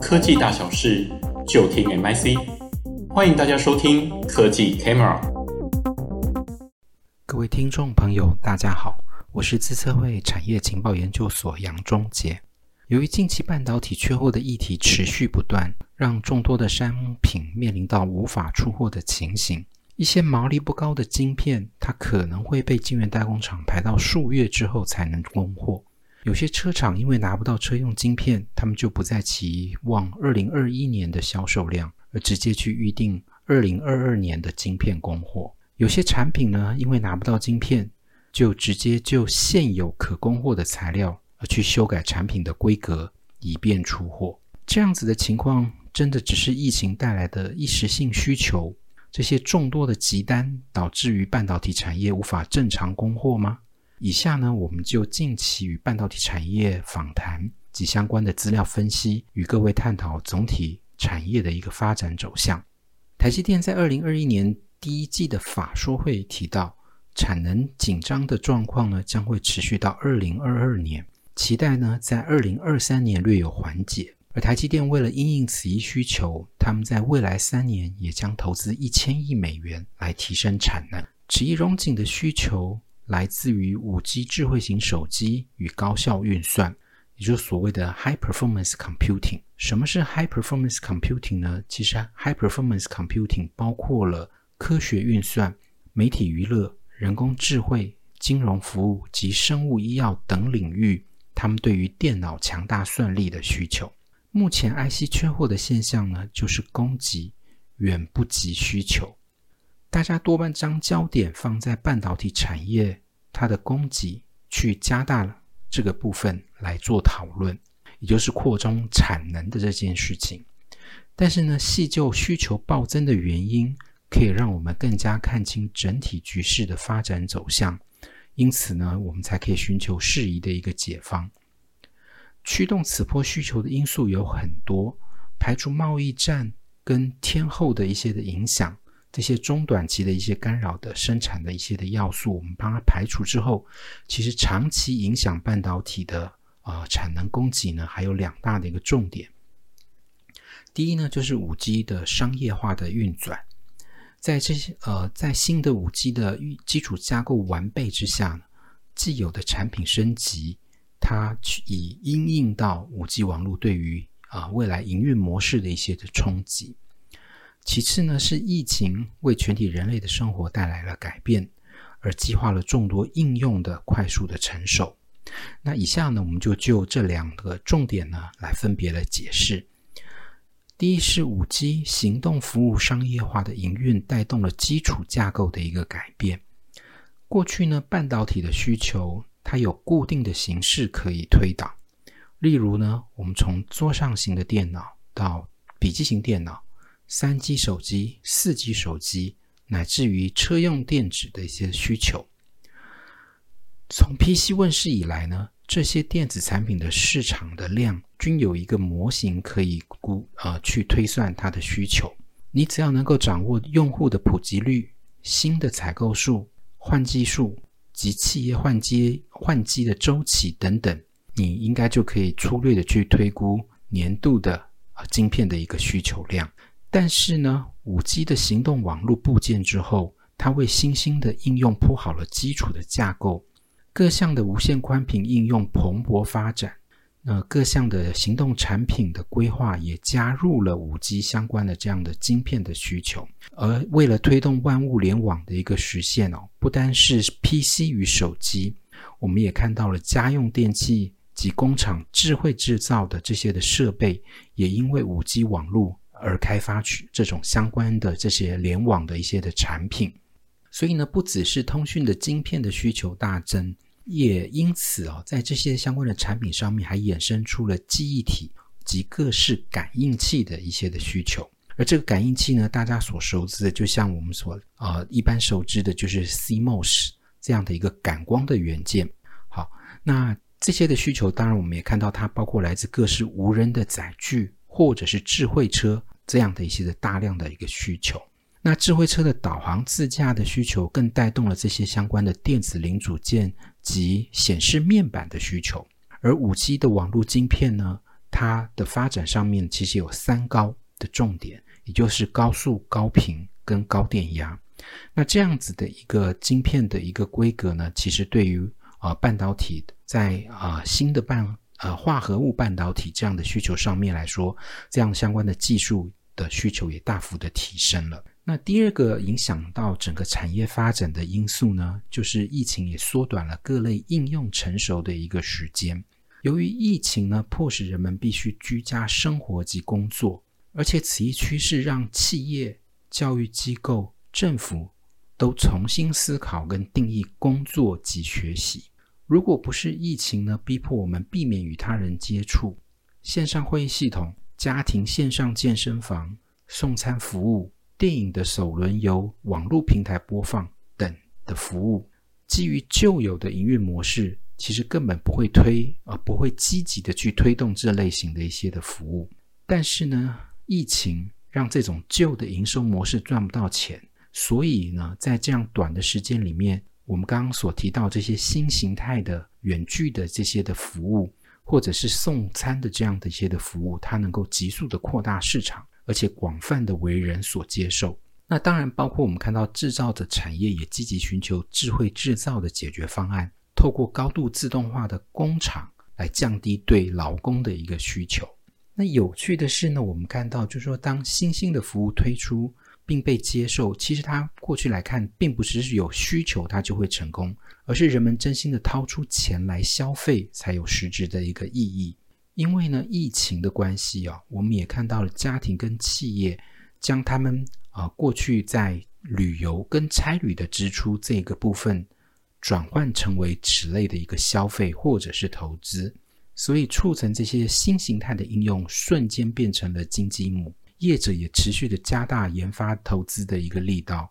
科技大小事就听 MIC，欢迎大家收听科技 Camera。各位听众朋友，大家好，我是资策会产业情报研究所杨忠杰。由于近期半导体缺货的议题持续不断，让众多的商品面临到无法出货的情形。一些毛利不高的晶片，它可能会被晶圆代工厂排到数月之后才能供货。有些车厂因为拿不到车用晶片，他们就不再期望二零二一年的销售量，而直接去预定二零二二年的晶片供货。有些产品呢，因为拿不到晶片，就直接就现有可供货的材料而去修改产品的规格，以便出货。这样子的情况，真的只是疫情带来的一时性需求？这些众多的急单导致于半导体产业无法正常供货吗？以下呢，我们就近期与半导体产业访谈及相关的资料分析，与各位探讨总体产业的一个发展走向。台积电在二零二一年第一季的法说会提到，产能紧张的状况呢将会持续到二零二二年，期待呢在二零二三年略有缓解。而台积电为了因应此一需求，他们在未来三年也将投资一千亿美元来提升产能。此一荣景的需求来自于五 G 智慧型手机与高效运算，也就是所谓的 High Performance Computing。什么是 High Performance Computing 呢？其实 High Performance Computing 包括了科学运算、媒体娱乐、人工智慧、金融服务及生物医药等领域，他们对于电脑强大算力的需求。目前 IC 缺货的现象呢，就是供给远不及需求。大家多半将焦点放在半导体产业它的供给，去加大了这个部分来做讨论，也就是扩充产能的这件事情。但是呢，细究需求暴增的原因，可以让我们更加看清整体局势的发展走向。因此呢，我们才可以寻求适宜的一个解方。驱动此波需求的因素有很多，排除贸易战跟天后的一些的影响，这些中短期的一些干扰的生产的一些的要素，我们帮它排除之后，其实长期影响半导体的呃产能供给呢，还有两大的一个重点。第一呢，就是五 G 的商业化的运转，在这些呃在新的五 G 的基础架构完备之下，既有的产品升级。它去以因应到五 G 网络对于啊未来营运模式的一些的冲击。其次呢，是疫情为全体人类的生活带来了改变，而激化了众多应用的快速的成熟。那以下呢，我们就就这两个重点呢来分别来解释。第一是五 G 行动服务商业化的营运带动了基础架构的一个改变。过去呢，半导体的需求。它有固定的形式可以推导，例如呢，我们从桌上型的电脑到笔记型电脑、三 G 手机、四 G 手机，乃至于车用电子的一些需求。从 PC 问世以来呢，这些电子产品的市场的量均有一个模型可以估呃去推算它的需求。你只要能够掌握用户的普及率、新的采购数、换机数。及企业换机换机的周期等等，你应该就可以粗略的去推估年度的啊晶片的一个需求量。但是呢，五 G 的行动网络部件之后，它为新兴的应用铺好了基础的架构，各项的无线宽频应用蓬勃发展。那各项的行动产品的规划也加入了五 G 相关的这样的晶片的需求，而为了推动万物联网的一个实现哦，不单是 PC 与手机，我们也看到了家用电器及工厂智慧制造的这些的设备，也因为五 G 网络而开发出这种相关的这些联网的一些的产品，所以呢，不只是通讯的晶片的需求大增。也因此哦，在这些相关的产品上面，还衍生出了记忆体及各式感应器的一些的需求。而这个感应器呢，大家所熟知的，就像我们所呃一般熟知的，就是 CMOS 这样的一个感光的元件。好，那这些的需求，当然我们也看到它包括来自各式无人的载具，或者是智慧车这样的一些的大量的一个需求。那智慧车的导航自驾的需求，更带动了这些相关的电子零组件及显示面板的需求。而五 G 的网络晶片呢，它的发展上面其实有三高的重点，也就是高速、高频跟高电压。那这样子的一个晶片的一个规格呢，其实对于啊、呃、半导体在啊、呃、新的半呃化合物半导体这样的需求上面来说，这样相关的技术的需求也大幅的提升了。那第二个影响到整个产业发展的因素呢，就是疫情也缩短了各类应用成熟的一个时间。由于疫情呢，迫使人们必须居家生活及工作，而且此一趋势让企业、教育机构、政府都重新思考跟定义工作及学习。如果不是疫情呢，逼迫我们避免与他人接触，线上会议系统、家庭线上健身房、送餐服务、电影的首轮由网络平台播放等的服务，基于旧有的营运模式，其实根本不会推，而、不会积极的去推动这类型的一些的服务。但是呢，疫情让这种旧的营收模式赚不到钱。所以呢，在这样短的时间里面，我们刚刚所提到这些新形态的远距的这些的服务，或者是送餐的这样的一些的服务，它能够急速的扩大市场，而且广泛的为人所接受。那当然，包括我们看到制造的产业也积极寻求智慧制造的解决方案，透过高度自动化的工厂来降低对劳工的一个需求。那有趣的是呢，我们看到就是说，当新兴的服务推出，并被接受，其实它过去来看，并不是有需求它就会成功，而是人们真心的掏出钱来消费，才有实质的一个意义。因为呢，疫情的关系啊，我们也看到了家庭跟企业将他们啊过去在旅游跟差旅的支出这个部分，转换成为此类的一个消费或者是投资，所以促成这些新形态的应用瞬间变成了金鸡母。业者也持续的加大研发投资的一个力道，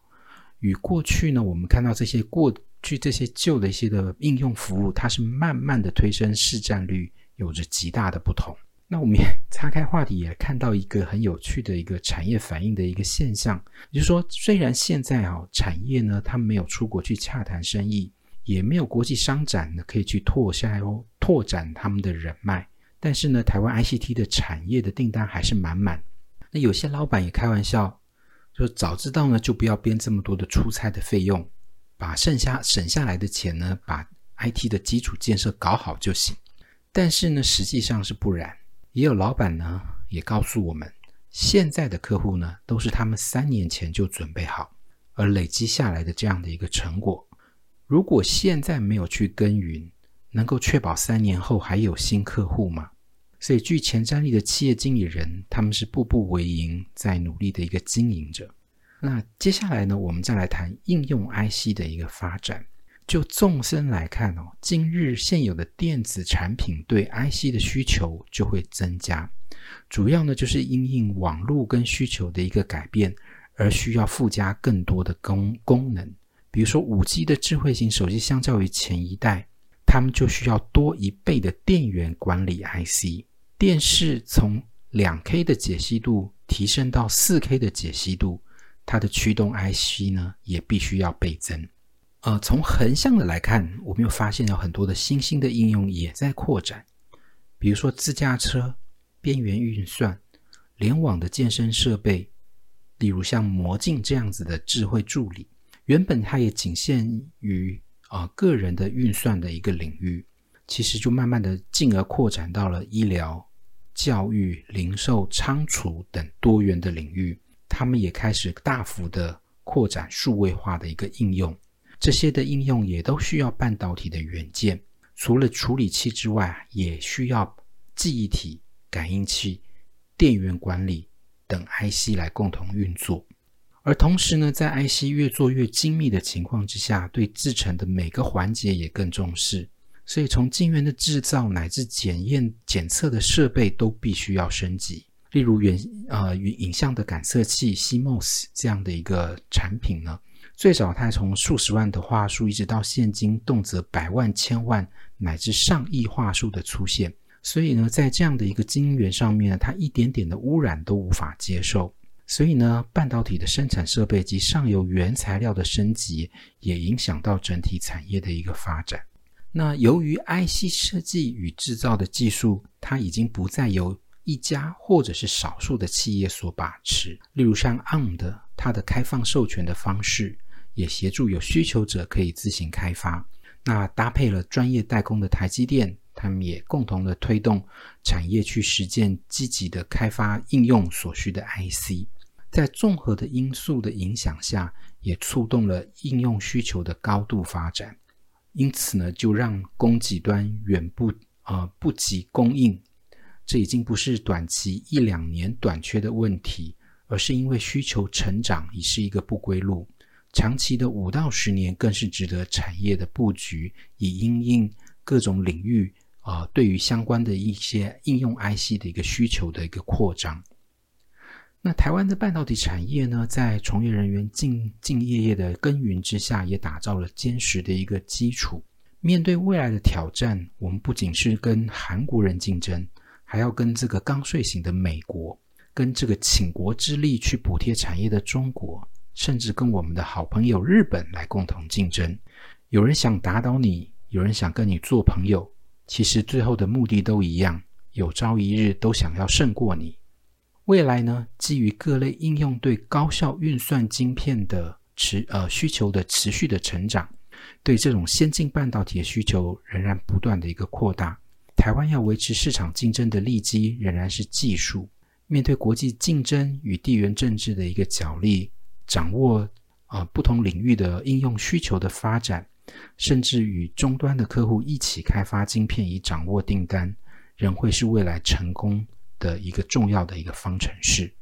与过去呢，我们看到这些过去这些旧的一些的应用服务，它是慢慢的推升市占率，有着极大的不同。那我们也岔开话题，也看到一个很有趣的一个产业反应的一个现象，就是说，虽然现在啊，产业呢，他们没有出国去洽谈生意，也没有国际商展呢可以去拓下哦拓展他们的人脉，但是呢，台湾 ICT 的产业的订单还是满满。那有些老板也开玩笑，说早知道呢，就不要编这么多的出差的费用，把剩下省下来的钱呢，把 IT 的基础建设搞好就行。但是呢，实际上是不然。也有老板呢，也告诉我们，现在的客户呢，都是他们三年前就准备好，而累积下来的这样的一个成果。如果现在没有去耕耘，能够确保三年后还有新客户吗？所以，具前瞻力的企业经理人，他们是步步为营，在努力的一个经营者。那接下来呢，我们再来谈应用 IC 的一个发展。就纵深来看哦，今日现有的电子产品对 IC 的需求就会增加，主要呢就是因应网络跟需求的一个改变，而需要附加更多的功功能。比如说，五 G 的智慧型手机相较于前一代，他们就需要多一倍的电源管理 IC。电视从两 K 的解析度提升到四 K 的解析度，它的驱动 IC 呢也必须要倍增。呃，从横向的来看，我们又发现有很多的新兴的应用也在扩展，比如说自驾车、边缘运算、联网的健身设备，例如像魔镜这样子的智慧助理，原本它也仅限于啊、个人的运算的一个领域，其实就慢慢的进而扩展到了医疗。教育、零售、仓储等多元的领域，他们也开始大幅的扩展数位化的一个应用。这些的应用也都需要半导体的元件，除了处理器之外，也需要记忆体、感应器、电源管理等 IC 来共同运作。而同时呢，在 IC 越做越精密的情况之下，对制程的每个环节也更重视。所以，从晶圆的制造乃至检验、检测的设备都必须要升级。例如远，远呃与影像的感测器 CMOS 这样的一个产品呢，最早它从数十万的话术，一直到现今动辄百万、千万乃至上亿话术的出现。所以呢，在这样的一个晶圆上面，它一点点的污染都无法接受。所以呢，半导体的生产设备及上游原材料的升级，也影响到整体产业的一个发展。那由于 IC 设计与制造的技术它已经不再由一家或者是少数的企业所把持。例如像 ARM 的，它的开放授权的方式，也协助有需求者可以自行开发。那搭配了专业代工的台积电，他们也共同的推动产业去实践积极的开发应用所需的 IC。在综合的因素的影响下，也触动了应用需求的高度发展。因此呢，就让供给端远不呃不及供应，这已经不是短期一两年短缺的问题，而是因为需求成长已是一个不归路，长期的五到十年更是值得产业的布局，以因应各种领域啊、对于相关的一些应用 IC 的一个需求的一个扩张。那台湾的半导体产业呢，在从业人员兢兢业业的耕耘之下，也打造了坚实的一个基础。面对未来的挑战，我们不仅是跟韩国人竞争，还要跟这个刚睡醒的美国，跟这个倾国之力去补贴产业的中国，甚至跟我们的好朋友日本来共同竞争。有人想打倒你，有人想跟你做朋友，其实最后的目的都一样，有朝一日都想要胜过你。未来呢，基于各类应用对高效运算晶片的持呃需求的持续的成长，对这种先进半导体的需求仍然不断的一个扩大。台湾要维持市场竞争的利基仍然是技术。面对国际竞争与地缘政治的一个角力，掌握、呃、不同领域的应用需求的发展，甚至与终端的客户一起开发晶片以掌握订单，仍会是未来成功的一个重要的一个方程式。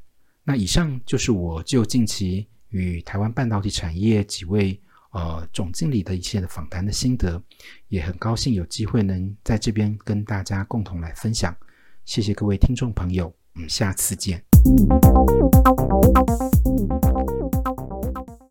那以上就是我就近期与台湾半导体产业几位呃总经理的一些的访谈的心得，也很高兴有机会能在这边跟大家共同来分享。谢谢各位听众朋友，我们下次见。